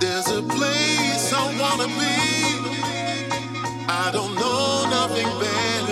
There's a place I wanna be. I don't know nothing better.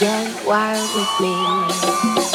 Get wild with me.